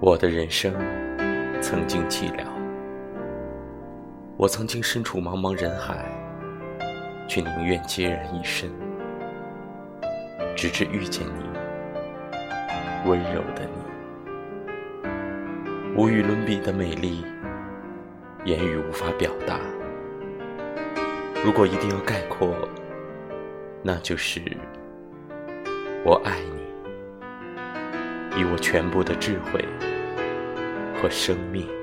我的人生曾经寂寥，我曾经身处茫茫人海，却宁愿孑然一身，直至遇见你，温柔的你，无与伦比的美丽，言语无法表达。如果一定要概括，那就是我爱你，以我全部的智慧。和生命。